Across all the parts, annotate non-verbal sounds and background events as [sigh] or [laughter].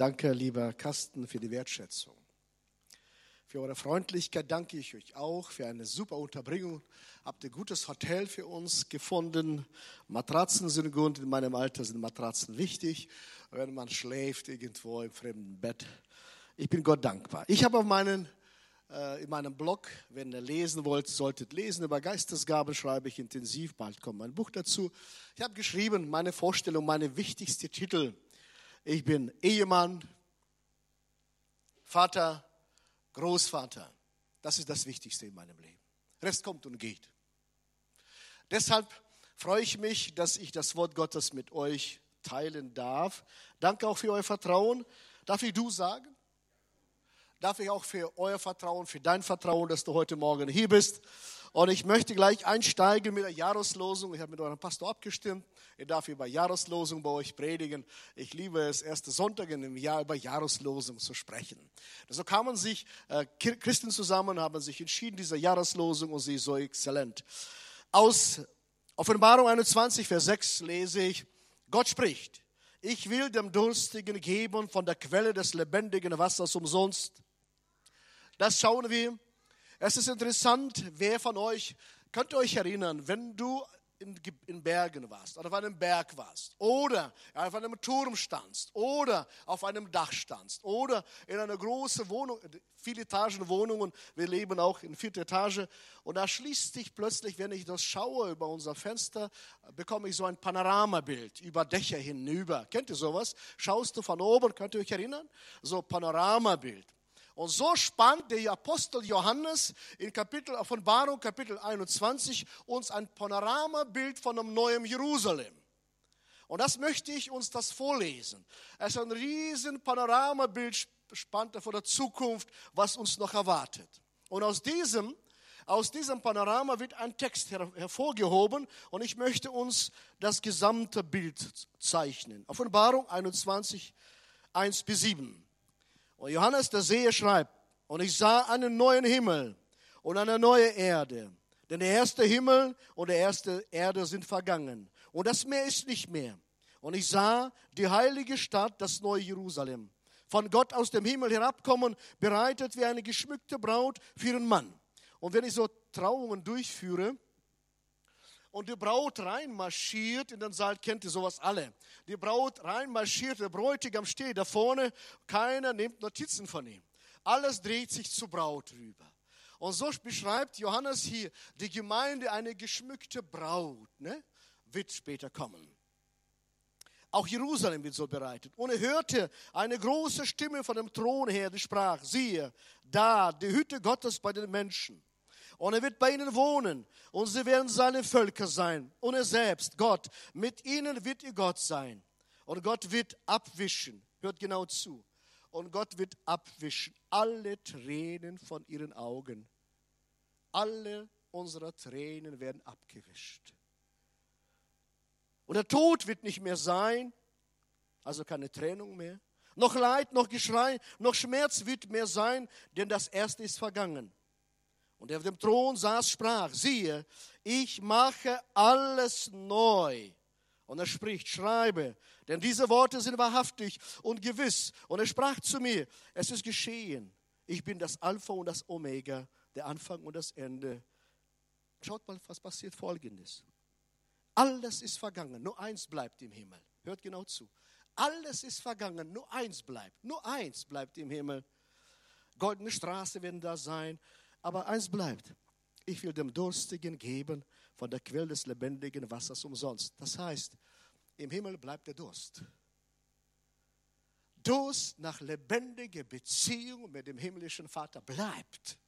Danke, lieber Carsten, für die Wertschätzung. Für eure Freundlichkeit danke ich euch auch, für eine super Unterbringung. Habt ihr gutes Hotel für uns gefunden? Matratzen sind gut, in meinem Alter sind Matratzen wichtig, wenn man schläft irgendwo im fremden Bett. Ich bin Gott dankbar. Ich habe auf meinen äh, in meinem Blog, wenn ihr lesen wollt, solltet lesen. Über Geistesgaben schreibe ich intensiv, bald kommt mein Buch dazu. Ich habe geschrieben, meine Vorstellung, meine wichtigste Titel ich bin Ehemann, Vater, Großvater. Das ist das Wichtigste in meinem Leben. Rest kommt und geht. Deshalb freue ich mich, dass ich das Wort Gottes mit euch teilen darf. Danke auch für euer Vertrauen. Darf ich du sagen? Darf ich auch für euer Vertrauen, für dein Vertrauen, dass du heute Morgen hier bist? Und ich möchte gleich einsteigen mit der Jahreslosung. Ich habe mit eurem Pastor abgestimmt. Er darf über Jahreslosung bei euch predigen. Ich liebe es, erste Sonntag im Jahr über Jahreslosung zu sprechen. So kamen sich äh, Christen zusammen, haben sich entschieden, diese Jahreslosung, und sie ist so exzellent. Aus Offenbarung 21, Vers 6 lese ich, Gott spricht, ich will dem Durstigen geben von der Quelle des lebendigen Wassers umsonst. Das schauen wir es ist interessant, wer von euch, könnt ihr euch erinnern, wenn du in, in, Bergen warst oder auf einem Berg warst oder auf einem Turm standst oder auf einem Dach standst oder in einer großen Wohnung, viele Etagen Wohnungen, wir leben auch in vierter Etage und da schließt sich plötzlich, wenn ich das schaue über unser Fenster, bekomme ich so ein Panoramabild über Dächer hinüber. Kennt ihr sowas? Schaust du von oben, könnt ihr euch erinnern? So Panoramabild. Und so spannt der Apostel Johannes in Kapitel Offenbarung, Kapitel 21, uns ein Panoramabild von einem neuen Jerusalem. Und das möchte ich uns das vorlesen. Es ist ein riesen Panoramabild, spannt vor der Zukunft, was uns noch erwartet. Und aus diesem, aus diesem Panorama wird ein Text her hervorgehoben und ich möchte uns das gesamte Bild zeichnen. Offenbarung 21, 1 bis 7. Und Johannes der Seher schreibt, und ich sah einen neuen Himmel und eine neue Erde. Denn der erste Himmel und die erste Erde sind vergangen. Und das Meer ist nicht mehr. Und ich sah die heilige Stadt, das neue Jerusalem, von Gott aus dem Himmel herabkommen, bereitet wie eine geschmückte Braut für ihren Mann. Und wenn ich so Trauungen durchführe, und die Braut reinmarschiert in den Saal, kennt ihr sowas alle. Die Braut reinmarschiert, der Bräutigam steht da vorne, keiner nimmt Notizen von ihm. Alles dreht sich zur Braut rüber. Und so beschreibt Johannes hier die Gemeinde eine geschmückte Braut, ne? wird später kommen. Auch Jerusalem wird so bereitet. Und er hörte eine große Stimme von dem Thron her, die sprach, siehe, da die Hütte Gottes bei den Menschen. Und er wird bei ihnen wohnen. Und sie werden seine Völker sein. Und er selbst, Gott, mit ihnen wird ihr Gott sein. Und Gott wird abwischen. Hört genau zu. Und Gott wird abwischen alle Tränen von ihren Augen. Alle unsere Tränen werden abgewischt. Und der Tod wird nicht mehr sein, also keine Trennung mehr. Noch Leid, noch Geschrei, noch Schmerz wird mehr sein, denn das Erste ist vergangen. Und der auf dem Thron saß, sprach, siehe, ich mache alles neu. Und er spricht, schreibe, denn diese Worte sind wahrhaftig und gewiss. Und er sprach zu mir, es ist geschehen. Ich bin das Alpha und das Omega, der Anfang und das Ende. Schaut mal, was passiert folgendes. Alles ist vergangen, nur eins bleibt im Himmel. Hört genau zu. Alles ist vergangen, nur eins bleibt. Nur eins bleibt im Himmel. Goldene Straße werden da sein, aber eins bleibt. Ich will dem Durstigen geben von der Quelle des lebendigen Wassers umsonst. Das heißt, im Himmel bleibt der Durst. Durst nach lebendiger Beziehung mit dem himmlischen Vater bleibt.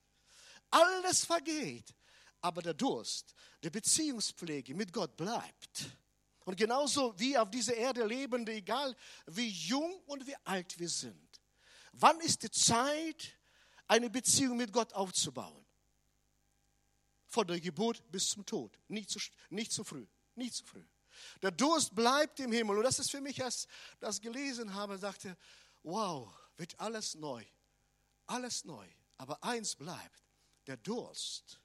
Alles vergeht, aber der Durst, die Beziehungspflege mit Gott bleibt. Und genauso wie auf dieser Erde lebende, egal wie jung und wie alt wir sind. Wann ist die Zeit, eine Beziehung mit Gott aufzubauen. Von der Geburt bis zum Tod. Nicht zu, nicht zu früh. Nicht zu früh. Der Durst bleibt im Himmel. Und das ist für mich, als ich das gelesen habe, dachte, wow, wird alles neu. Alles neu. Aber eins bleibt, der Durst.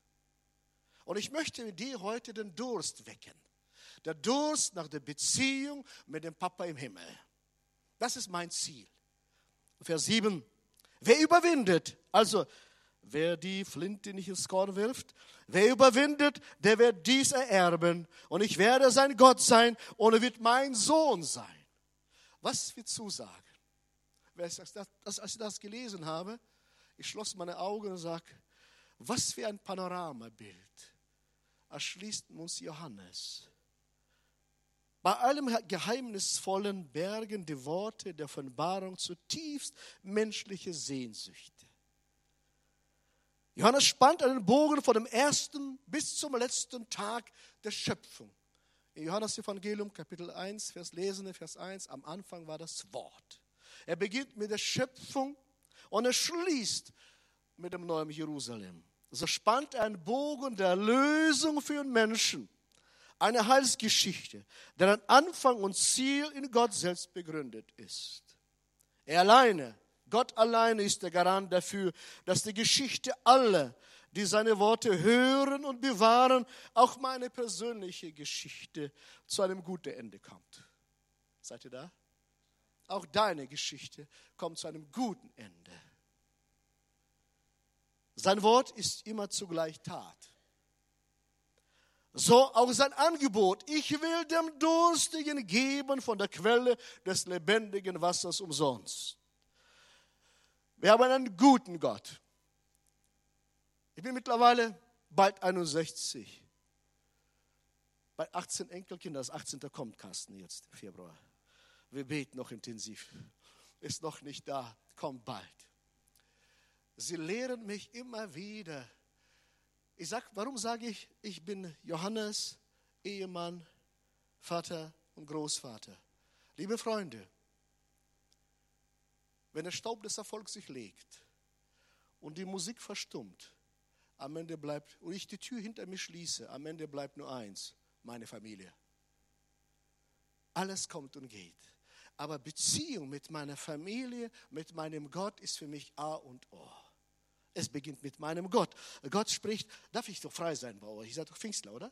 Und ich möchte mit dir heute den Durst wecken. Der Durst nach der Beziehung mit dem Papa im Himmel. Das ist mein Ziel. Vers 7. Wer überwindet, also wer die Flinte nicht ins Korn wirft, wer überwindet, der wird dies ererben. Und ich werde sein Gott sein und er wird mein Sohn sein. Was wir zusagen. Als ich das gelesen habe, ich schloss meine Augen und sagte, was für ein Panoramabild erschließt uns Johannes. Bei allem geheimnisvollen bergen die Worte der Offenbarung zutiefst menschliche Sehnsüchte. Johannes spannt einen Bogen von dem ersten bis zum letzten Tag der Schöpfung. In Johannes Evangelium Kapitel 1, Vers lesende Vers 1, am Anfang war das Wort. Er beginnt mit der Schöpfung und er schließt mit dem neuen Jerusalem. So spannt er einen Bogen der Lösung für den Menschen. Eine Heilsgeschichte, deren Anfang und Ziel in Gott selbst begründet ist. Er alleine, Gott alleine ist der Garant dafür, dass die Geschichte aller, die seine Worte hören und bewahren, auch meine persönliche Geschichte zu einem guten Ende kommt. Seid ihr da? Auch deine Geschichte kommt zu einem guten Ende. Sein Wort ist immer zugleich Tat. So auch sein Angebot. Ich will dem Durstigen geben von der Quelle des lebendigen Wassers umsonst. Wir haben einen guten Gott. Ich bin mittlerweile bald 61. Bei 18 Enkelkindern, das 18. kommt Carsten jetzt im Februar. Wir beten noch intensiv. Ist noch nicht da, kommt bald. Sie lehren mich immer wieder. Ich sag, warum sage ich, ich bin Johannes, Ehemann, Vater und Großvater? Liebe Freunde, wenn der Staub des Erfolgs sich legt und die Musik verstummt, am Ende bleibt, und ich die Tür hinter mir schließe, am Ende bleibt nur eins, meine Familie. Alles kommt und geht. Aber Beziehung mit meiner Familie, mit meinem Gott ist für mich A und O. Es beginnt mit meinem Gott. Gott spricht, darf ich doch frei sein bei euch? Ich seid doch Pfingstler, oder?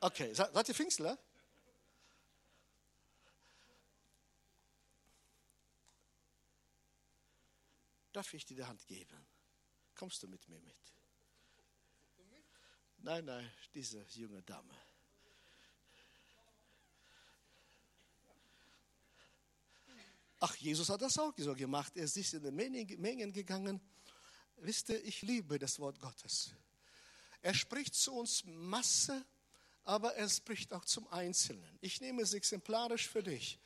Okay, seid ihr Pfingstler? Darf ich dir die Hand geben? Kommst du mit mir mit? Nein, nein, diese junge Dame. Ach, Jesus hat das auch so gemacht. Er ist in die Mengen gegangen Wisst ihr, ich liebe das Wort Gottes. Er spricht zu uns Masse, aber er spricht auch zum Einzelnen. Ich nehme es exemplarisch für dich.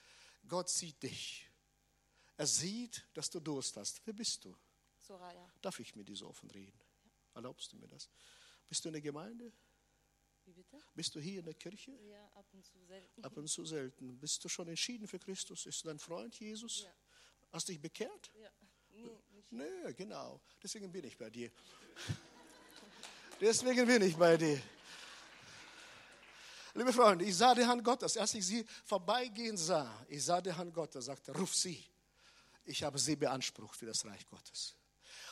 Gott sieht dich. Er sieht, dass du Durst hast. Wer bist du? Soraya. Darf ich mit dir so offen reden? Ja. Erlaubst du mir das? Bist du in der Gemeinde? Wie bitte? Bist du hier in der Kirche? Ja, ab und zu selten. Ab und zu selten. Bist du schon entschieden für Christus? Ist du dein Freund Jesus? Ja. Hast dich bekehrt? Ja. Nee, Nö, genau. Deswegen bin ich bei dir. Deswegen bin ich bei dir. Liebe Freunde, ich sah die Hand Gottes. Als ich sie vorbeigehen sah, ich sah die Hand Gottes, sagte, ruf sie. Ich habe sie beansprucht für das Reich Gottes.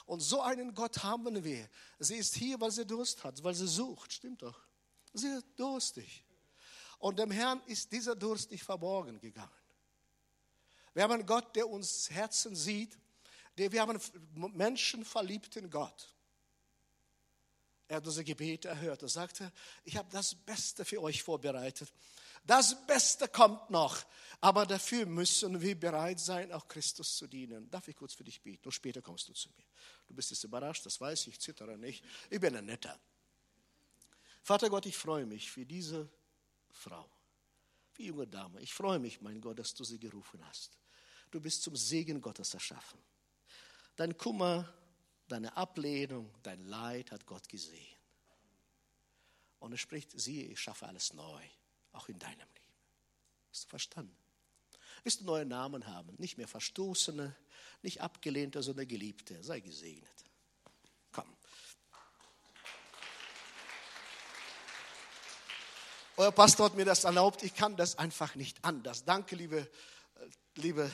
Und so einen Gott haben wir. Sie ist hier, weil sie Durst hat, weil sie sucht. Stimmt doch. Sie ist durstig. Und dem Herrn ist dieser Durst nicht verborgen gegangen. Wir haben einen Gott, der uns Herzen sieht wir haben einen menschenverliebten Gott. Er hat unsere Gebete erhört. Er sagte, ich habe das Beste für euch vorbereitet. Das Beste kommt noch. Aber dafür müssen wir bereit sein, auch Christus zu dienen. Darf ich kurz für dich beten? Und später kommst du zu mir. Du bist jetzt überrascht, das weiß ich, ich zittere nicht. Ich bin ein Netter. Vater Gott, ich freue mich für diese Frau, die junge Dame. Ich freue mich, mein Gott, dass du sie gerufen hast. Du bist zum Segen Gottes erschaffen. Dein Kummer, deine Ablehnung, dein Leid hat Gott gesehen. Und er spricht, siehe, ich schaffe alles neu, auch in deinem Leben. Hast du verstanden? Willst du neue Namen haben? Nicht mehr Verstoßene, nicht Abgelehnte, sondern Geliebte. Sei gesegnet. Komm. Euer Pastor hat mir das erlaubt. Ich kann das einfach nicht anders. Danke, liebe, liebe,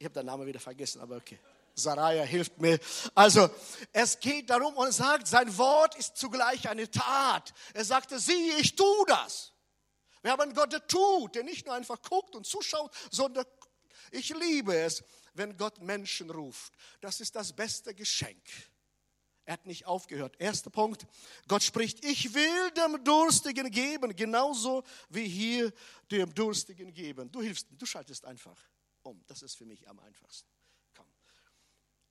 ich habe den Namen wieder vergessen, aber okay. Saraya hilft mir. Also, es geht darum und sagt, sein Wort ist zugleich eine Tat. Er sagte, siehe, ich tue das. Wir haben einen Gott, der tut, der nicht nur einfach guckt und zuschaut, sondern Ich liebe es, wenn Gott Menschen ruft. Das ist das beste Geschenk. Er hat nicht aufgehört. Erster Punkt. Gott spricht, ich will dem Durstigen geben, genauso wie hier dem Durstigen geben. Du hilfst, du schaltest einfach um. Das ist für mich am einfachsten.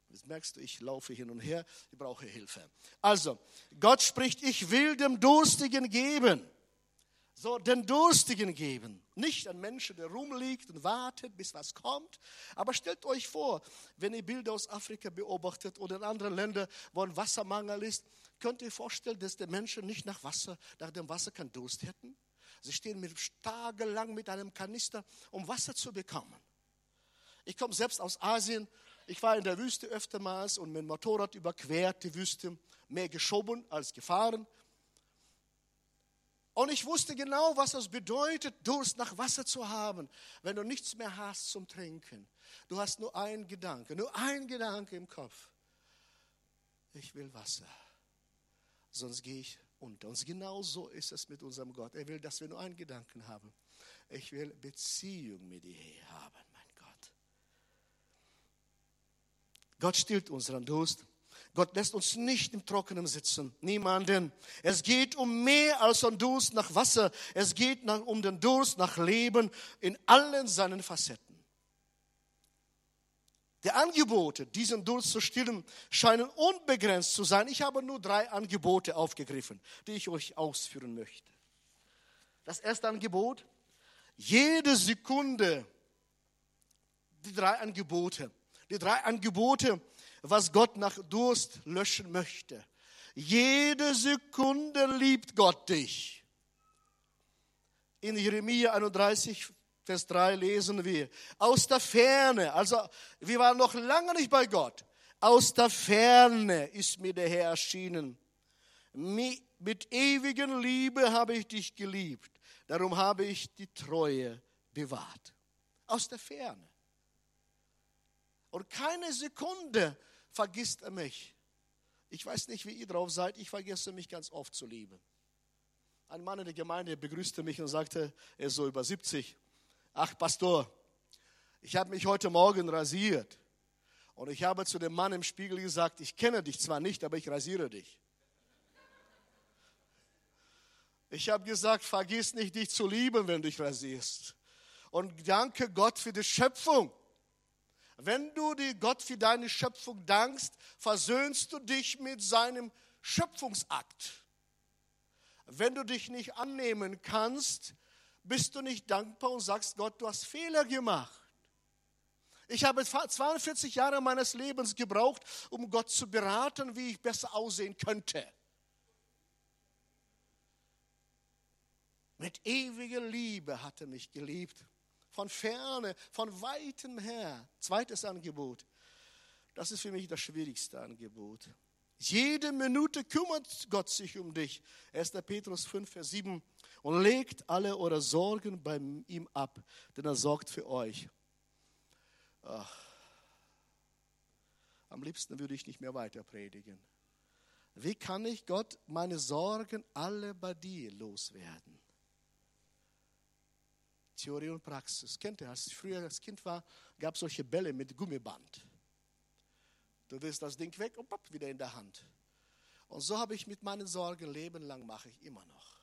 Jetzt merkst du, ich laufe hin und her, ich brauche Hilfe. Also, Gott spricht, ich will dem Durstigen geben so den Durstigen geben. Nicht ein Menschen, der rumliegt und wartet, bis was kommt. Aber stellt euch vor, wenn ihr Bilder aus Afrika beobachtet oder in anderen Ländern, wo ein Wassermangel ist, könnt ihr vorstellen, dass die Menschen nicht nach Wasser, nach dem Wasser keinen Durst hätten? Sie stehen mit tagelang mit einem Kanister, um Wasser zu bekommen. Ich komme selbst aus Asien. Ich war in der Wüste öftermals und dem Motorrad überquert die Wüste, mehr geschoben als gefahren. Und ich wusste genau, was es bedeutet, Durst nach Wasser zu haben, wenn du nichts mehr hast zum Trinken. Du hast nur einen Gedanke, nur einen Gedanke im Kopf. Ich will Wasser, sonst gehe ich unter. Und genau so ist es mit unserem Gott. Er will, dass wir nur einen Gedanken haben. Ich will Beziehung mit dir haben, mein Gott. Gott stillt unseren Durst. Gott lässt uns nicht im Trockenen sitzen. Niemanden. Es geht um mehr als um Durst nach Wasser. Es geht nach, um den Durst nach Leben in allen seinen Facetten. Die Angebote, diesen Durst zu stillen, scheinen unbegrenzt zu sein. Ich habe nur drei Angebote aufgegriffen, die ich euch ausführen möchte. Das erste Angebot, jede Sekunde, die drei Angebote, die drei Angebote, was Gott nach Durst löschen möchte. Jede Sekunde liebt Gott dich. In Jeremia 31, Vers 3 lesen wir, aus der Ferne, also wir waren noch lange nicht bei Gott, aus der Ferne ist mir der Herr erschienen. Mit ewigen Liebe habe ich dich geliebt, darum habe ich die Treue bewahrt. Aus der Ferne. Und keine Sekunde vergisst er mich. Ich weiß nicht, wie ihr drauf seid, ich vergesse mich ganz oft zu lieben. Ein Mann in der Gemeinde begrüßte mich und sagte, er ist so über 70, ach Pastor, ich habe mich heute Morgen rasiert. Und ich habe zu dem Mann im Spiegel gesagt, ich kenne dich zwar nicht, aber ich rasiere dich. Ich habe gesagt, vergiss nicht, dich zu lieben, wenn du dich rasierst. Und danke Gott für die Schöpfung. Wenn du dir Gott für deine Schöpfung dankst, versöhnst du dich mit seinem Schöpfungsakt. Wenn du dich nicht annehmen kannst, bist du nicht dankbar und sagst, Gott, du hast Fehler gemacht. Ich habe 42 Jahre meines Lebens gebraucht, um Gott zu beraten, wie ich besser aussehen könnte. Mit ewiger Liebe hat er mich geliebt von ferne, von weitem her. Zweites Angebot. Das ist für mich das schwierigste Angebot. Jede Minute kümmert Gott sich um dich. 1. Petrus 5, Vers 7. Und legt alle eure Sorgen bei ihm ab, denn er sorgt für euch. Ach. Am liebsten würde ich nicht mehr weiter predigen. Wie kann ich Gott meine Sorgen alle bei dir loswerden? Theorie und Praxis. Kennt ihr, als ich früher als Kind war, gab es solche Bälle mit Gummiband. Du wirst das Ding weg und pop, wieder in der Hand. Und so habe ich mit meinen Sorgen Leben lang mache ich immer noch.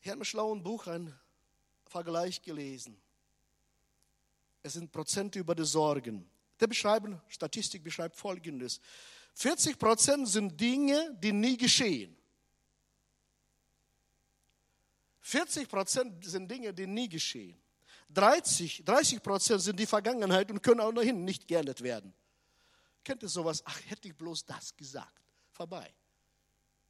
Ich habe im schlauen Buch ein Vergleich gelesen. Es sind Prozente über die Sorgen. Der beschreiben, Statistik beschreibt folgendes. 40 Prozent sind Dinge, die nie geschehen. 40 Prozent sind Dinge, die nie geschehen. 30, 30 Prozent sind die Vergangenheit und können auch noch nicht geändert werden. Kennt ihr sowas? Ach, hätte ich bloß das gesagt. Vorbei.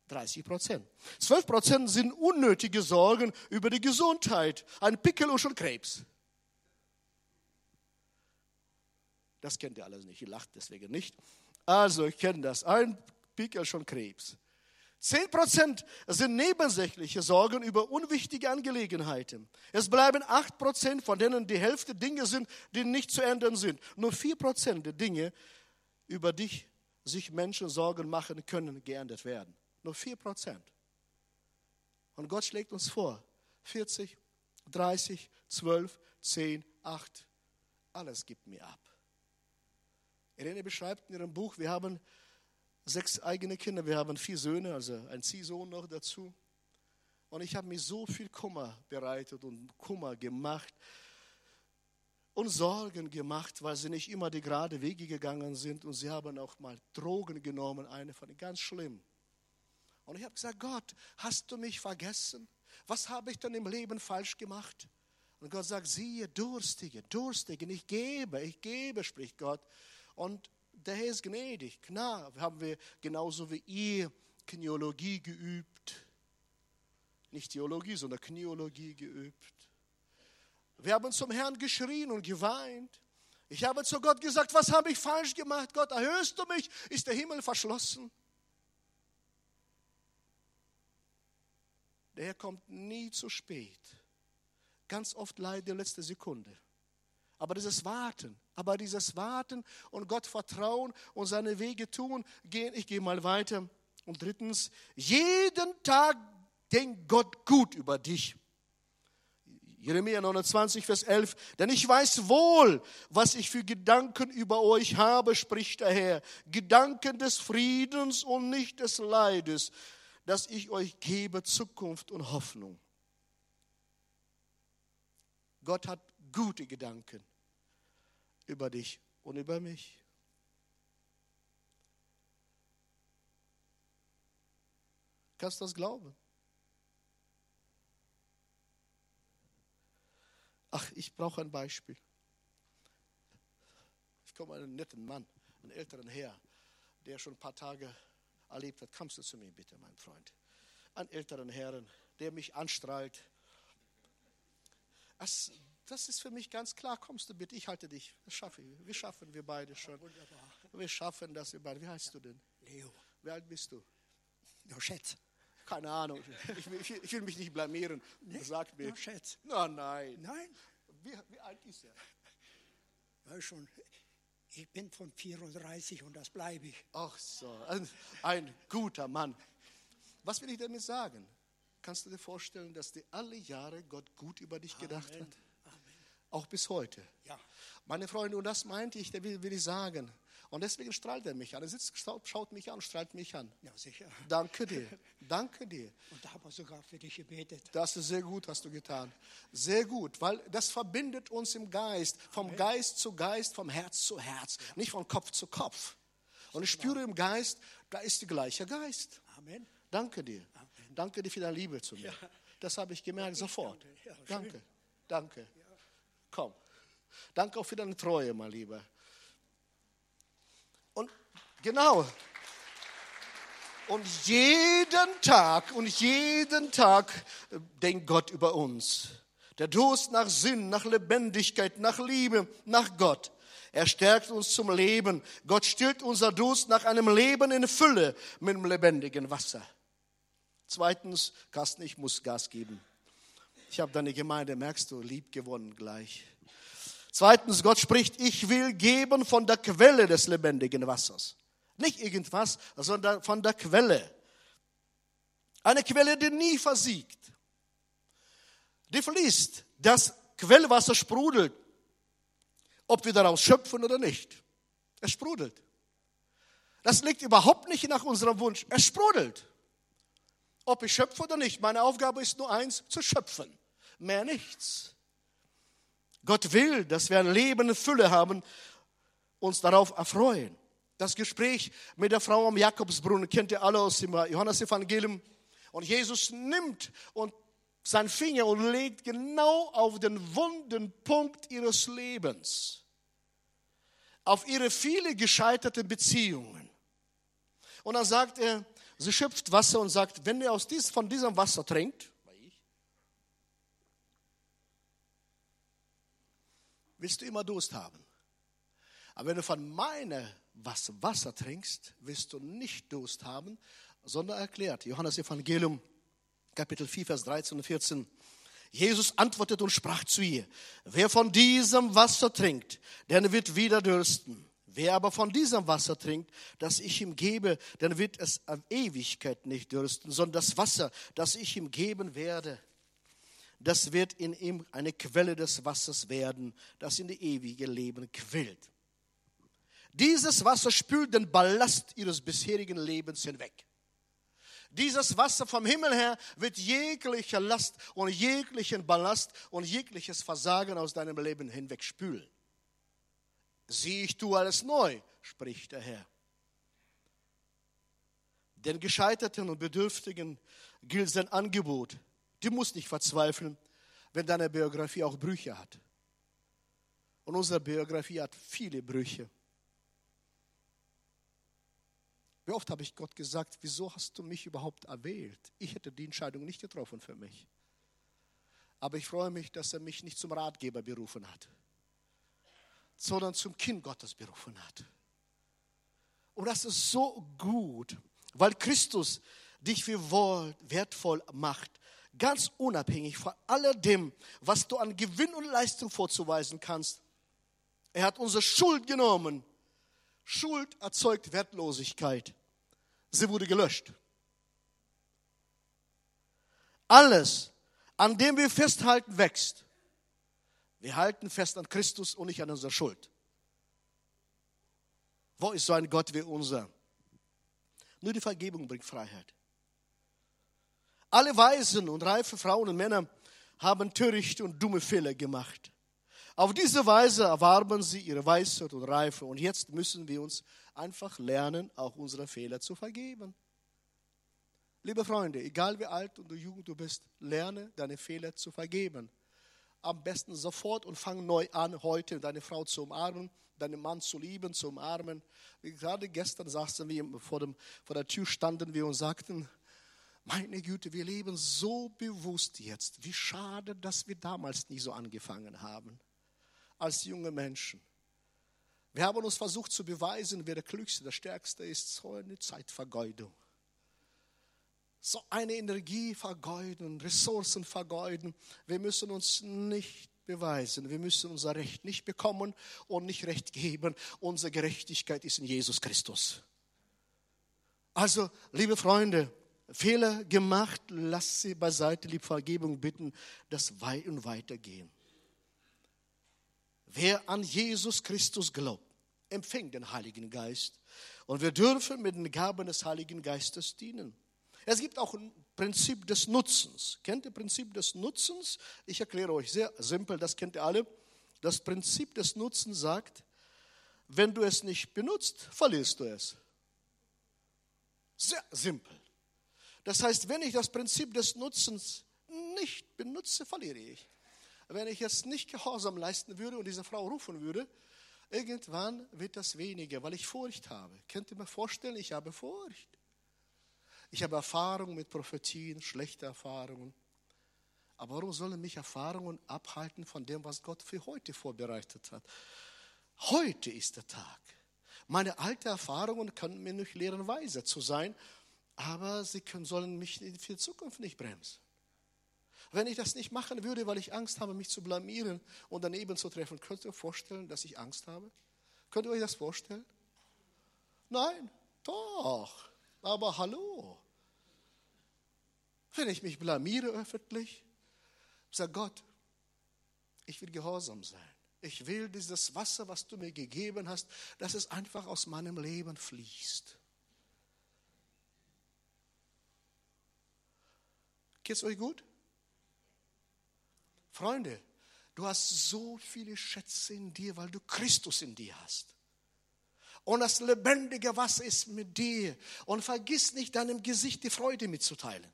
30 Prozent. 12 Prozent sind unnötige Sorgen über die Gesundheit. Ein Pickel und schon Krebs. Das kennt ihr alles nicht. Ihr lacht deswegen nicht. Also, ich kenne das. Ein Pickel, schon Krebs. 10% sind nebensächliche Sorgen über unwichtige Angelegenheiten. Es bleiben 8%, von denen die Hälfte Dinge sind, die nicht zu ändern sind. Nur 4% der Dinge, über die sich Menschen Sorgen machen können, geändert werden. Nur 4%. Und Gott schlägt uns vor, 40, 30, 12, 10, 8. alles gibt mir ab. Irene beschreibt in ihrem Buch, wir haben sechs eigene Kinder, wir haben vier Söhne, also ein Ziehsohn noch dazu. Und ich habe mir so viel Kummer bereitet und Kummer gemacht und Sorgen gemacht, weil sie nicht immer die gerade Wege gegangen sind und sie haben auch mal Drogen genommen, eine von den ganz schlimm. Und ich habe gesagt, Gott, hast du mich vergessen? Was habe ich denn im Leben falsch gemacht? Und Gott sagt, siehe, Durstige, Durstige, ich gebe, ich gebe, spricht Gott. Und der Herr ist gnädig. Klar, haben wir genauso wie ihr Kniologie geübt. Nicht Theologie, sondern Kniologie geübt. Wir haben zum Herrn geschrien und geweint. Ich habe zu Gott gesagt, was habe ich falsch gemacht? Gott, erhörst du mich? Ist der Himmel verschlossen? Der Herr kommt nie zu spät. Ganz oft leider die letzte Sekunde. Aber dieses Warten, aber dieses Warten und Gott vertrauen und seine Wege tun, gehen, ich gehe mal weiter. Und drittens, jeden Tag denkt Gott gut über dich. Jeremia 29, Vers 11. Denn ich weiß wohl, was ich für Gedanken über euch habe, spricht der Herr. Gedanken des Friedens und nicht des Leides, dass ich euch gebe Zukunft und Hoffnung. Gott hat gute Gedanken über dich und über mich. Kannst du das glauben? Ach, ich brauche ein Beispiel. Ich komme einen netten Mann, einen älteren Herr, der schon ein paar Tage erlebt hat. Kommst du zu mir bitte, mein Freund? Einen älteren Herrn, der mich anstrahlt. Das, das ist für mich ganz klar. Kommst du bitte, ich halte dich. Das schaffe ich. Wir schaffen wir beide schon. Wunderbar. Wir schaffen das wir beide. Wie heißt du denn? Leo. Wie alt bist du? Ja, Schätz. Keine Ahnung. Ich will, ich will- ich will mich nicht blamieren. Sag mir. Ja, Schätz. Na, nein. Nein, Wie, wie alt ist er? ja, schon. Ich bin von 34 und das bleibe ich. Ach so, ein, ein guter Mann. Was will ich damit sagen? Kannst du dir vorstellen, dass dir alle Jahre Gott gut über dich gedacht hat? Auch bis heute. Ja. Meine Freunde, und das meinte ich, der will, will ich sagen. Und deswegen strahlt er mich an. Er sitzt, schaut mich an, strahlt mich an. Ja, sicher. Danke dir. Danke dir. Und da haben wir sogar für dich gebetet. Das ist sehr gut, hast du getan. Sehr gut, weil das verbindet uns im Geist, vom Geist zu Geist, vom Herz zu Herz, nicht von Kopf zu Kopf. Und ich spüre im Geist, da ist der gleiche Geist. Amen. Danke dir. Danke dir für deine Liebe zu mir. Das habe ich gemerkt sofort. danke. Ja. Danke. Danke. Komm. Danke auch für deine Treue, mein Lieber. Und genau. Und jeden Tag und jeden Tag äh, denkt Gott über uns. Der Durst nach Sinn, nach Lebendigkeit, nach Liebe, nach Gott. Er stärkt uns zum Leben. Gott stillt unser Durst nach einem Leben in Fülle mit dem lebendigen Wasser. Zweitens, Carsten, ich muss Gas geben. Ich habe deine Gemeinde, merkst du, lieb gewonnen gleich. Zweitens, Gott spricht, ich will geben von der Quelle des lebendigen Wassers. Nicht irgendwas, sondern von der Quelle. Eine Quelle, die nie versiegt. Die fließt. Das Quellwasser sprudelt. Ob wir daraus schöpfen oder nicht. Es sprudelt. Das liegt überhaupt nicht nach unserem Wunsch. Es sprudelt. Ob ich schöpfe oder nicht. Meine Aufgabe ist nur eins, zu schöpfen. Mehr nichts. Gott will, dass wir ein Leben in Fülle haben, uns darauf erfreuen. Das Gespräch mit der Frau am Jakobsbrunnen kennt ihr alle aus dem Johannesevangelium. Und Jesus nimmt und seinen Finger und legt genau auf den wunden Punkt ihres Lebens, auf ihre viele gescheiterten Beziehungen. Und dann sagt er, sie schöpft Wasser und sagt, wenn ihr aus dies, von diesem Wasser trinkt, wirst du immer Durst haben. Aber wenn du von meiner Wasser, trinkst, wirst du nicht Durst haben, sondern erklärt. Johannes Evangelium, Kapitel 4, Vers 13 und 14. Jesus antwortete und sprach zu ihr, wer von diesem Wasser trinkt, der wird wieder dürsten. Wer aber von diesem Wasser trinkt, das ich ihm gebe, dann wird es auf Ewigkeit nicht dürsten, sondern das Wasser, das ich ihm geben werde, das wird in ihm eine Quelle des Wassers werden, das in die ewige Leben quillt. Dieses Wasser spült den Ballast ihres bisherigen Lebens hinweg. Dieses Wasser vom Himmel her wird jegliche Last und jeglichen Ballast und jegliches Versagen aus deinem Leben hinweg spülen. Sieh, ich tue alles neu, spricht der Herr. Den Gescheiterten und Bedürftigen gilt sein Angebot. Du musst nicht verzweifeln, wenn deine Biografie auch Brüche hat. Und unsere Biografie hat viele Brüche. Wie oft habe ich Gott gesagt, wieso hast du mich überhaupt erwählt? Ich hätte die Entscheidung nicht getroffen für mich. Aber ich freue mich, dass er mich nicht zum Ratgeber berufen hat, sondern zum Kind Gottes berufen hat. Und das ist so gut, weil Christus dich für wertvoll macht, ganz unabhängig von alledem, was du an Gewinn und Leistung vorzuweisen kannst. Er hat unsere Schuld genommen Schuld erzeugt Wertlosigkeit. Sie wurde gelöscht. Alles, an dem wir festhalten, wächst. Wir halten fest an Christus und nicht an unserer Schuld. Wo ist so ein Gott wie unser? Nur die Vergebung bringt Freiheit. Alle weisen und reife Frauen und Männer haben törichte und dumme Fehler gemacht. Auf diese Weise erwarben sie ihre Weisheit und Reife. Und jetzt müssen wir uns einfach lernen, auch unsere Fehler zu vergeben. Liebe Freunde, egal wie alt und jung du bist, lerne deine Fehler zu vergeben. Am besten sofort und fang neu an, heute deine Frau zu umarmen, deinen Mann zu lieben, zu umarmen. Gerade gestern saßen wir vor, dem, vor der Tür, standen wir und sagten, meine Güte, wir leben so bewusst jetzt. Wie schade, dass wir damals nicht so angefangen haben als junge Menschen. Wir haben uns versucht zu beweisen, wer der Klügste, der Stärkste ist. So eine Zeitvergeudung. So eine Energie vergeuden, Ressourcen vergeuden. Wir müssen uns nicht beweisen. Wir müssen unser Recht nicht bekommen und nicht Recht geben. Unsere Gerechtigkeit ist in Jesus Christus. Also, liebe Freunde, Fehler gemacht, lass sie beiseite, lieb Vergebung bitten, das weit und weitergehen. Wer an Jesus Christus glaubt, empfängt den Heiligen Geist. Und wir dürfen mit den Gaben des Heiligen Geistes dienen. Es gibt auch ein Prinzip des Nutzens. Kennt ihr Prinzip des Nutzens? Ich erkläre euch sehr simpel, das kennt ihr alle. Das Prinzip des Nutzens sagt, wenn du es nicht benutzt, verlierst du es. Sehr simpel. Das heißt, wenn ich das Prinzip des Nutzens nicht benutze, verliere ich wenn ich jetzt nicht Gehorsam leisten würde und diese Frau rufen würde, irgendwann wird das weniger, weil ich Furcht habe. Könnt ihr mir vorstellen, ich habe Furcht. Ich habe Erfahrungen mit Prophetien, schlechte Erfahrungen. Aber warum sollen mich Erfahrungen abhalten von dem, was Gott für heute vorbereitet hat? Heute ist der Tag. Meine alten Erfahrungen können mir nicht lehren, weise zu sein, aber sie können, sollen mich für die Zukunft nicht bremsen. Wenn ich das nicht machen würde, weil ich Angst habe, mich zu blamieren und daneben zu treffen, könnt ihr euch vorstellen, dass ich Angst habe? Könnt ihr euch das vorstellen? Nein, doch. Aber hallo. Wenn ich mich blamiere öffentlich, sag Gott, ich will gehorsam sein. Ich will dieses Wasser, was du mir gegeben hast, dass es einfach aus meinem Leben fließt. Geht es euch gut? Freunde, du hast so viele Schätze in dir, weil du Christus in dir hast. Und das lebendige Wasser ist mit dir. Und vergiss nicht, deinem Gesicht die Freude mitzuteilen.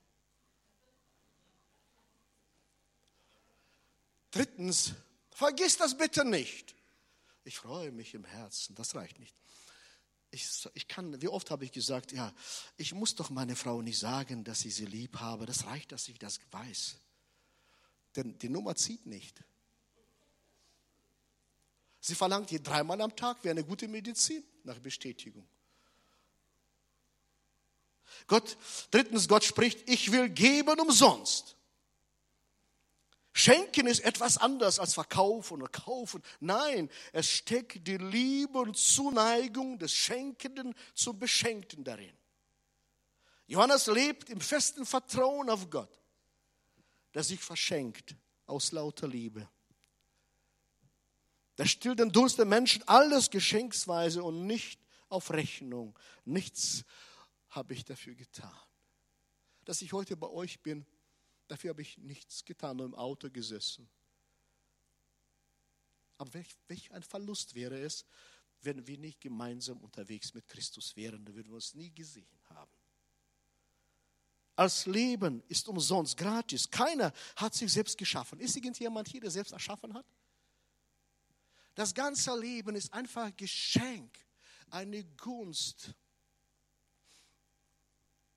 Drittens, vergiss das bitte nicht. Ich freue mich im Herzen, das reicht nicht. Ich, ich kann, wie oft habe ich gesagt, ja, ich muss doch meine Frau nicht sagen, dass ich sie lieb habe. Das reicht, dass ich das weiß. Denn die Nummer zieht nicht. Sie verlangt je dreimal am Tag, wäre eine gute Medizin nach Bestätigung. Gott, drittens, Gott spricht, ich will geben umsonst. Schenken ist etwas anderes als verkaufen oder kaufen. Nein, es steckt die Liebe und Zuneigung des Schenkenden zum Beschenkten darin. Johannes lebt im festen Vertrauen auf Gott der sich verschenkt aus lauter Liebe. Der stillt den Durst der Menschen, alles geschenksweise und nicht auf Rechnung. Nichts habe ich dafür getan. Dass ich heute bei euch bin, dafür habe ich nichts getan, nur im Auto gesessen. Aber welch, welch ein Verlust wäre es, wenn wir nicht gemeinsam unterwegs mit Christus wären, dann würden wir uns nie gesehen haben. Als Leben ist umsonst, gratis. Keiner hat sich selbst geschaffen. Ist irgendjemand hier, der selbst erschaffen hat? Das ganze Leben ist einfach Geschenk, eine Gunst.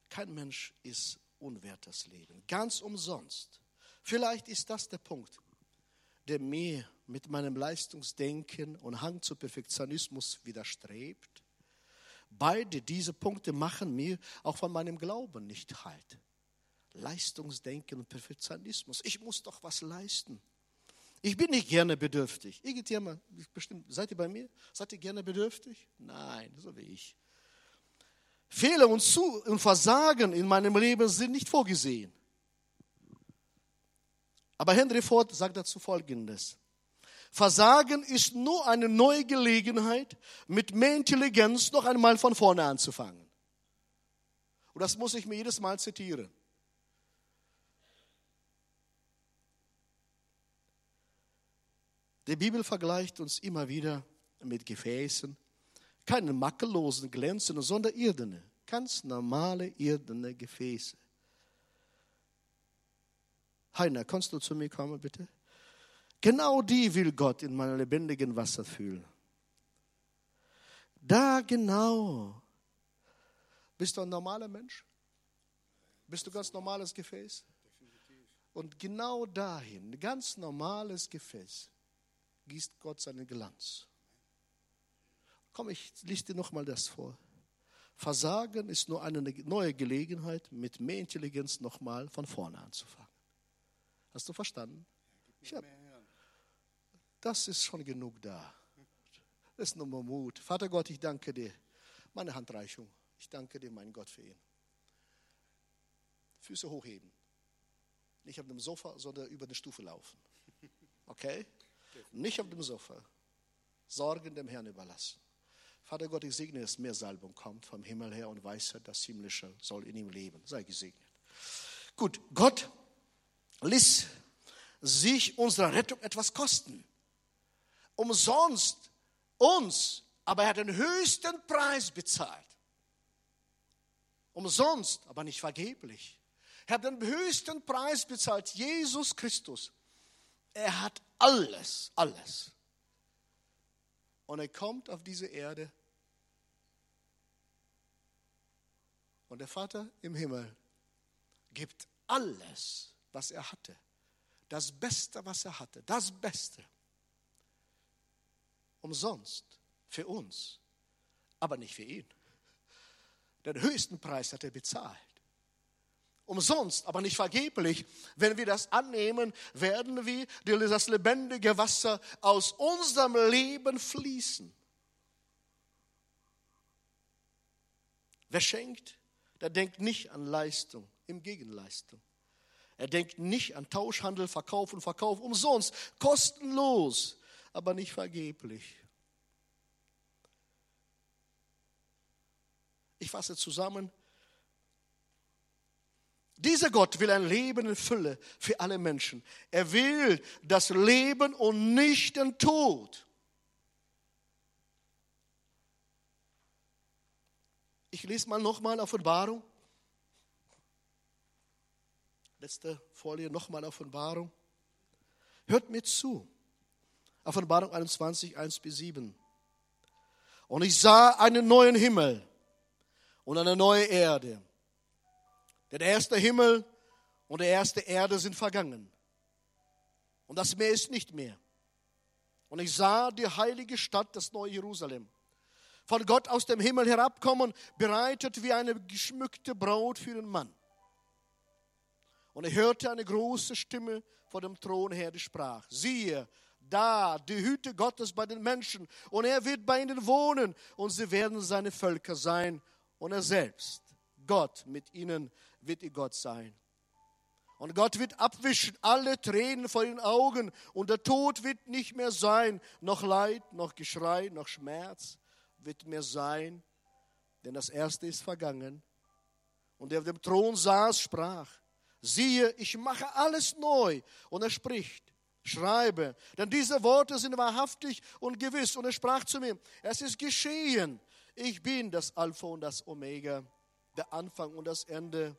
Kein Mensch ist unwert das Leben, ganz umsonst. Vielleicht ist das der Punkt, der mir mit meinem Leistungsdenken und Hang zu Perfektionismus widerstrebt. Beide diese Punkte machen mir auch von meinem Glauben nicht halt. Leistungsdenken und Perfektionismus. Ich muss doch was leisten. Ich bin nicht gerne bedürftig. Irgendjemand, bestimmt, seid ihr bei mir? Seid ihr gerne bedürftig? Nein, so wie ich. Fehler und, Zu und Versagen in meinem Leben sind nicht vorgesehen. Aber Henry Ford sagt dazu Folgendes. Versagen ist nur eine neue Gelegenheit, mit mehr Intelligenz noch einmal von vorne anzufangen. Und das muss ich mir jedes Mal zitieren. Die Bibel vergleicht uns immer wieder mit Gefäßen, keine makellosen, glänzenden, sondern irdene, ganz normale irdene Gefäße. Heiner, kannst du zu mir kommen, bitte? Genau die will Gott in meinem lebendigen Wasser fühlen. Da genau. Bist du ein normaler Mensch? Bist du ganz normales Gefäß? Und genau dahin, ganz normales Gefäß, gießt Gott seinen Glanz. Komm, ich lese dir nochmal das vor. Versagen ist nur eine neue Gelegenheit, mit mehr Intelligenz nochmal von vorne anzufangen. Hast du verstanden? Hab, das ist schon genug da. Das ist nur Mut. Vater Gott, ich danke dir. Meine Handreichung. Ich danke dir, mein Gott, für ihn. Füße hochheben. Nicht auf dem Sofa, sondern über die Stufe laufen. Okay? Nicht auf dem Sofa. Sorgen dem Herrn überlassen. Vater Gott, ich segne, dass mehr Salbung kommt vom Himmel her und Weisheit, das Himmlische soll in ihm leben. Sei gesegnet. Gut, Gott ließ sich unsere Rettung etwas kosten. Umsonst uns, aber er hat den höchsten Preis bezahlt. Umsonst, aber nicht vergeblich. Er hat den höchsten Preis bezahlt, Jesus Christus. Er hat alles, alles. Und er kommt auf diese Erde. Und der Vater im Himmel gibt alles, was er hatte. Das Beste, was er hatte. Das Beste. Umsonst. Für uns. Aber nicht für ihn. Den höchsten Preis hat er bezahlt umsonst, aber nicht vergeblich. Wenn wir das annehmen, werden wir das lebendige Wasser aus unserem Leben fließen. Wer schenkt, der denkt nicht an Leistung, im Gegenleistung. Er denkt nicht an Tauschhandel, Verkauf und Verkauf umsonst, kostenlos, aber nicht vergeblich. Ich fasse zusammen, dieser Gott will ein Leben in Fülle für alle Menschen. Er will das Leben und nicht den Tod. Ich lese mal nochmal Offenbarung. Letzte Folie, nochmal Offenbarung. Hört mir zu. Offenbarung 21, 1 bis 7. Und ich sah einen neuen Himmel und eine neue Erde denn der erste Himmel und die erste Erde sind vergangen. Und das Meer ist nicht mehr. Und ich sah die heilige Stadt, das neue Jerusalem, von Gott aus dem Himmel herabkommen, bereitet wie eine geschmückte Braut für den Mann. Und er hörte eine große Stimme vor dem Thron her, die sprach, siehe, da die Hüte Gottes bei den Menschen, und er wird bei ihnen wohnen, und sie werden seine Völker sein, und er selbst, Gott mit ihnen wird ihr Gott sein. Und Gott wird abwischen alle Tränen vor den Augen und der Tod wird nicht mehr sein, noch Leid, noch Geschrei, noch Schmerz wird mehr sein, denn das Erste ist vergangen. Und der auf dem Thron saß, sprach, siehe, ich mache alles neu. Und er spricht, schreibe, denn diese Worte sind wahrhaftig und gewiss. Und er sprach zu mir, es ist geschehen, ich bin das Alpha und das Omega, der Anfang und das Ende.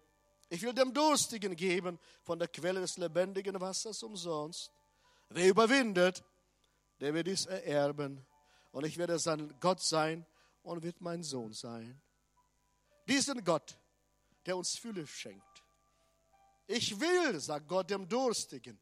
Ich will dem Durstigen geben von der Quelle des lebendigen Wassers umsonst. Wer überwindet, der wird dies ererben. Und ich werde sein Gott sein und wird mein Sohn sein. Diesen Gott, der uns Fülle schenkt. Ich will, sagt Gott dem Durstigen,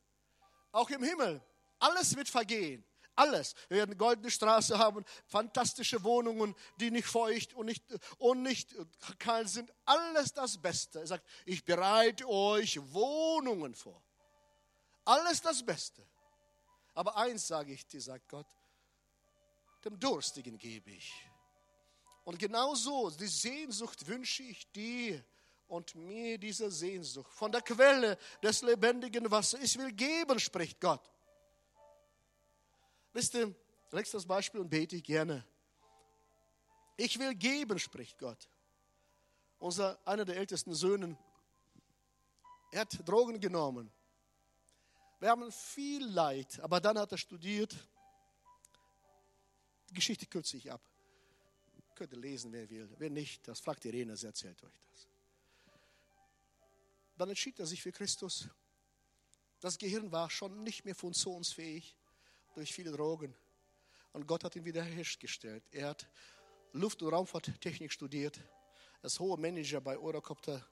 auch im Himmel, alles wird vergehen. Alles. Wir werden goldene Straße haben, fantastische Wohnungen, die nicht feucht und nicht, und nicht kalt sind. Alles das Beste. Er sagt, ich bereite euch Wohnungen vor. Alles das Beste. Aber eins sage ich dir, sagt Gott, dem Durstigen gebe ich. Und genau so, die Sehnsucht wünsche ich dir und mir diese Sehnsucht von der Quelle des lebendigen Wassers. Ich will geben, spricht Gott. Wisst ihr, nächstes Beispiel und bete ich gerne. Ich will geben, spricht Gott. Unser, einer der ältesten Söhne, er hat Drogen genommen. Wir haben viel Leid, aber dann hat er studiert. Die Geschichte kürze ich ab. Könnt ihr lesen, wer will. Wer nicht, das fragt Irene, sie erzählt euch das. Dann entschied er sich für Christus. Das Gehirn war schon nicht mehr funktionsfähig durch viele Drogen. Und Gott hat ihn wiederhergestellt. Er hat Luft- und Raumfahrttechnik studiert, als hoher Manager bei Eurocopter.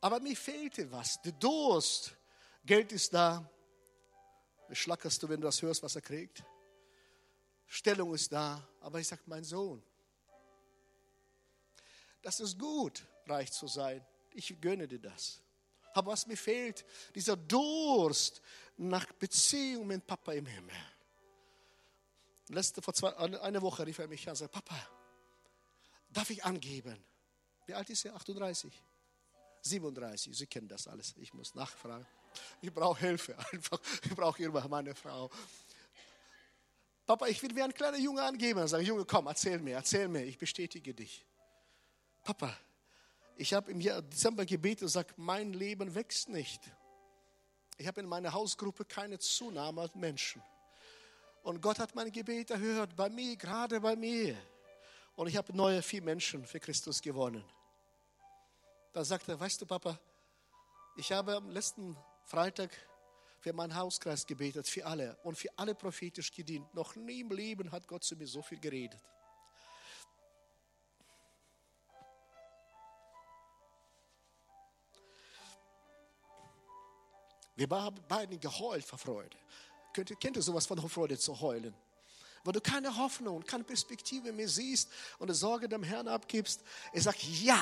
Aber mir fehlte was. Der Durst. Geld ist da. Schlackerst du, wenn du das hörst, was er kriegt. Stellung ist da. Aber ich sage, mein Sohn, das ist gut, reich zu sein. Ich gönne dir das. Aber was mir fehlt, dieser Durst nach Beziehung mit Papa im Himmel. Letzte, vor zwei, eine Woche rief er mich an und sagte, Papa, darf ich angeben? Wie alt ist er? 38? 37, Sie kennen das alles. Ich muss nachfragen. Ich brauche Hilfe [laughs] einfach. Ich brauche immer meine Frau. Papa, ich will wie ein kleiner Junge angeben. Sage, Junge, komm, erzähl mir, erzähl mir, ich bestätige dich. Papa, ich habe im Dezember gebetet und gesagt, mein Leben wächst nicht. Ich habe in meiner Hausgruppe keine Zunahme an Menschen. Und Gott hat mein Gebet erhört, bei mir, gerade bei mir. Und ich habe neue vier Menschen für Christus gewonnen. Da sagte er, weißt du, Papa, ich habe am letzten Freitag für meinen Hauskreis gebetet, für alle und für alle prophetisch gedient. Noch nie im Leben hat Gott zu mir so viel geredet. Wir haben beiden geheult vor Freude. Kennt, ihr sowas von Freude zu heulen? Weil du keine Hoffnung, keine Perspektive mehr siehst und die Sorge dem Herrn abgibst. Er sagt, ja,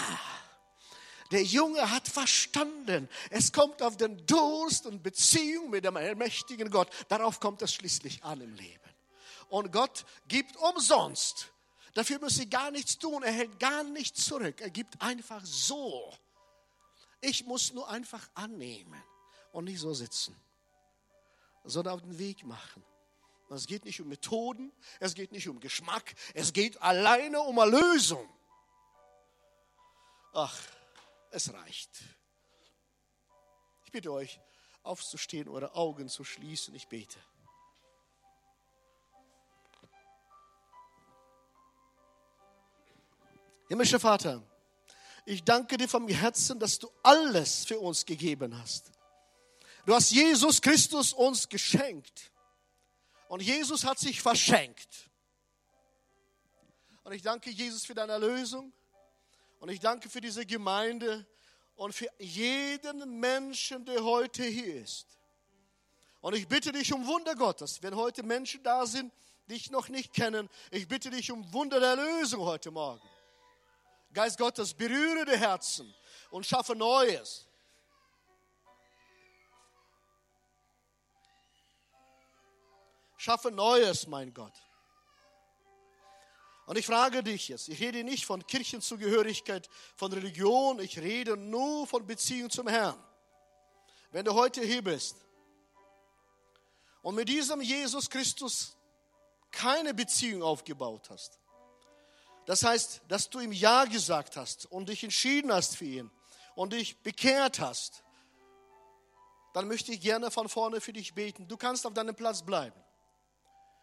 der Junge hat verstanden. Es kommt auf den Durst und Beziehung mit dem allmächtigen Gott. Darauf kommt es schließlich an im Leben. Und Gott gibt umsonst. Dafür muss sie gar nichts tun. Er hält gar nichts zurück. Er gibt einfach so. Ich muss nur einfach annehmen und nicht so sitzen, sondern auf den Weg machen. Es geht nicht um Methoden, es geht nicht um Geschmack, es geht alleine um Erlösung. Ach, es reicht. Ich bitte euch, aufzustehen, eure Augen zu schließen. Ich bete. Himmlischer Vater, ich danke dir vom Herzen, dass du alles für uns gegeben hast. Du hast Jesus Christus uns geschenkt. Und Jesus hat sich verschenkt. Und ich danke Jesus für deine Erlösung. Und ich danke für diese Gemeinde und für jeden Menschen, der heute hier ist. Und ich bitte dich um Wunder Gottes, wenn heute Menschen da sind, die dich noch nicht kennen. Ich bitte dich um Wunder der Erlösung heute Morgen. Geist Gottes, berühre die Herzen und schaffe Neues. Schaffe Neues, mein Gott. Und ich frage dich jetzt, ich rede nicht von Kirchenzugehörigkeit, von Religion, ich rede nur von Beziehung zum Herrn. Wenn du heute hier bist und mit diesem Jesus Christus keine Beziehung aufgebaut hast, das heißt, dass du ihm Ja gesagt hast und dich entschieden hast für ihn und dich bekehrt hast, dann möchte ich gerne von vorne für dich beten. Du kannst auf deinem Platz bleiben.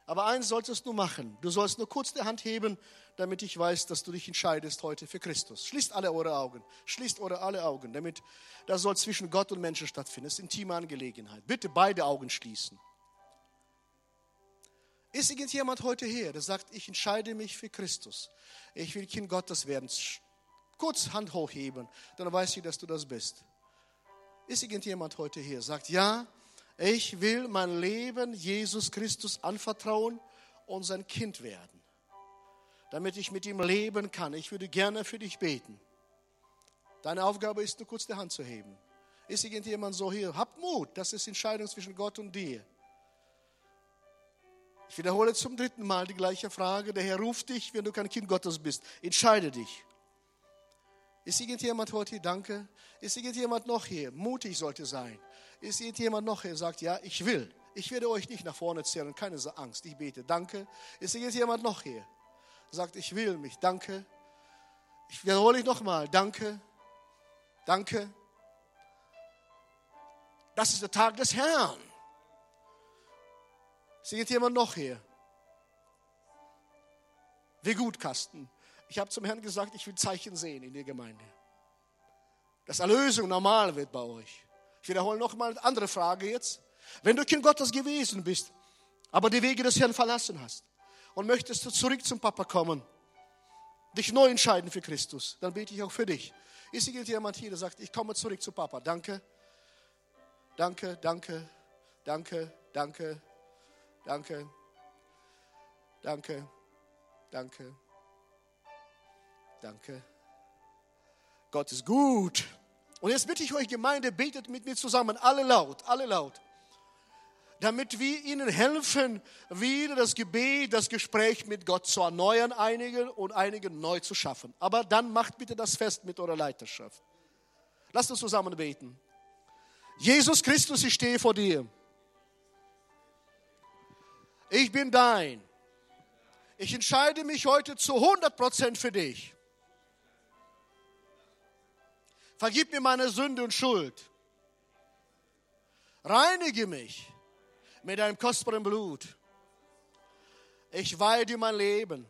Aber eins solltest du machen. Du sollst nur kurz die Hand heben, damit ich weiß, dass du dich entscheidest heute für Christus. Schließt alle eure Augen. Schließt eure alle Augen, damit das soll zwischen Gott und Menschen stattfinden. Das ist intime Angelegenheit. Bitte beide Augen schließen. Ist irgendjemand heute hier, der sagt, ich entscheide mich für Christus. Ich will Kind Gottes werden. Kurz Hand hochheben, dann weiß ich, dass du das bist. Ist irgendjemand heute hier, sagt, ja, ich will mein Leben Jesus Christus anvertrauen und sein Kind werden, damit ich mit ihm leben kann. Ich würde gerne für dich beten. Deine Aufgabe ist nur kurz die Hand zu heben. Ist irgendjemand so hier? Hab Mut, das ist Entscheidung zwischen Gott und dir. Ich wiederhole zum dritten Mal die gleiche Frage. Der Herr ruft dich, wenn du kein Kind Gottes bist. Entscheide dich. Ist irgendjemand heute hier? Danke. Ist irgendjemand noch hier? Mutig sollte sein. Ist irgendjemand noch hier, sagt, ja, ich will. Ich werde euch nicht nach vorne zählen, keine Angst, ich bete. Danke. Ist irgendjemand noch hier? Sagt, ich will mich. Danke. Ich wiederhole ich nochmal. Danke. Danke. Das ist der Tag des Herrn. Ist irgendjemand noch hier? Wie gut, Kasten. Ich habe zum Herrn gesagt, ich will Zeichen sehen in der Gemeinde. Dass Erlösung normal wird bei euch. Ich wiederhole nochmal eine andere Frage jetzt. Wenn du Kind Gottes gewesen bist, aber die Wege des Herrn verlassen hast und möchtest du zurück zum Papa kommen, dich neu entscheiden für Christus, dann bete ich auch für dich. Ist hier jemand hier, der sagt, ich komme zurück zu Papa. Danke, danke, danke, danke, danke, danke, danke, danke. Danke. Gott ist gut. Und jetzt bitte ich euch, Gemeinde, betet mit mir zusammen, alle laut, alle laut. Damit wir ihnen helfen, wieder das Gebet, das Gespräch mit Gott zu erneuern, einigen und einigen neu zu schaffen. Aber dann macht bitte das fest mit eurer Leiterschaft. Lasst uns zusammen beten. Jesus Christus, ich stehe vor dir. Ich bin dein. Ich entscheide mich heute zu 100% für dich. Vergib mir meine Sünde und Schuld. Reinige mich mit deinem kostbaren Blut. Ich weihe dir mein Leben.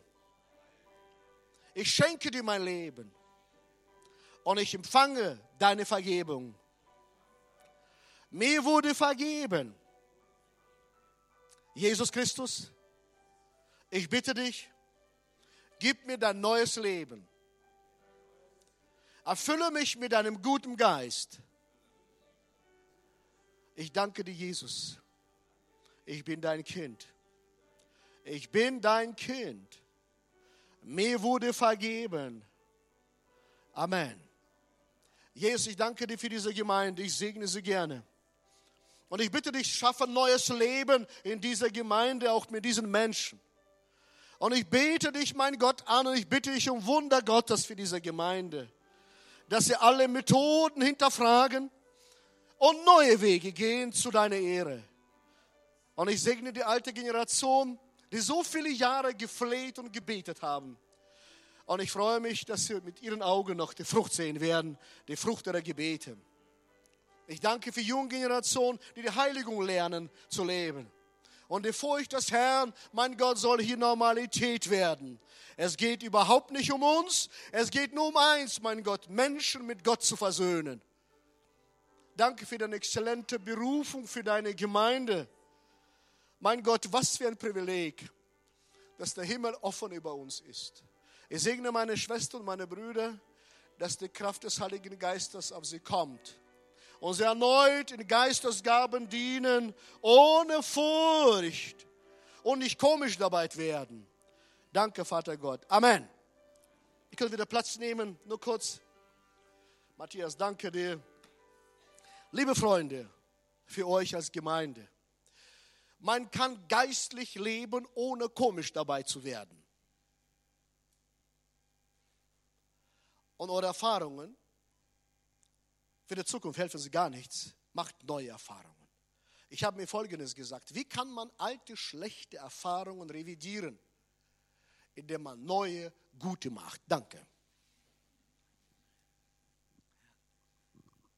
Ich schenke dir mein Leben. Und ich empfange deine Vergebung. Mir wurde vergeben. Jesus Christus, ich bitte dich, gib mir dein neues Leben. Erfülle mich mit deinem guten Geist. Ich danke dir, Jesus. Ich bin dein Kind. Ich bin dein Kind. Mir wurde vergeben. Amen. Jesus, ich danke dir für diese Gemeinde. Ich segne sie gerne. Und ich bitte dich, schaffe ein neues Leben in dieser Gemeinde, auch mit diesen Menschen. Und ich bete dich, mein Gott, an und ich bitte dich um Wunder Gottes für diese Gemeinde dass sie alle Methoden hinterfragen und neue Wege gehen zu deiner Ehre. Und ich segne die alte Generation, die so viele Jahre gefleht und gebetet haben. Und ich freue mich, dass sie mit ihren Augen noch die Frucht sehen werden, die Frucht ihrer Gebete. Ich danke für die junge Generation, die die Heiligung lernen zu leben. Und die Furcht des Herrn, mein Gott, soll hier Normalität werden. Es geht überhaupt nicht um uns. Es geht nur um eins, mein Gott, Menschen mit Gott zu versöhnen. Danke für deine exzellente Berufung für deine Gemeinde. Mein Gott, was für ein Privileg, dass der Himmel offen über uns ist. Ich segne meine Schwestern und meine Brüder, dass die Kraft des Heiligen Geistes auf sie kommt und sie erneut in Geistesgaben dienen, ohne Furcht und nicht komisch dabei werden. Danke, Vater Gott. Amen. Ich kann wieder Platz nehmen, nur kurz. Matthias, danke dir. Liebe Freunde, für euch als Gemeinde. Man kann geistlich leben, ohne komisch dabei zu werden. und eure Erfahrungen für die Zukunft helfen sie gar nichts. Macht neue Erfahrungen. Ich habe mir Folgendes gesagt. Wie kann man alte, schlechte Erfahrungen revidieren? Indem man neue, gute macht. Danke.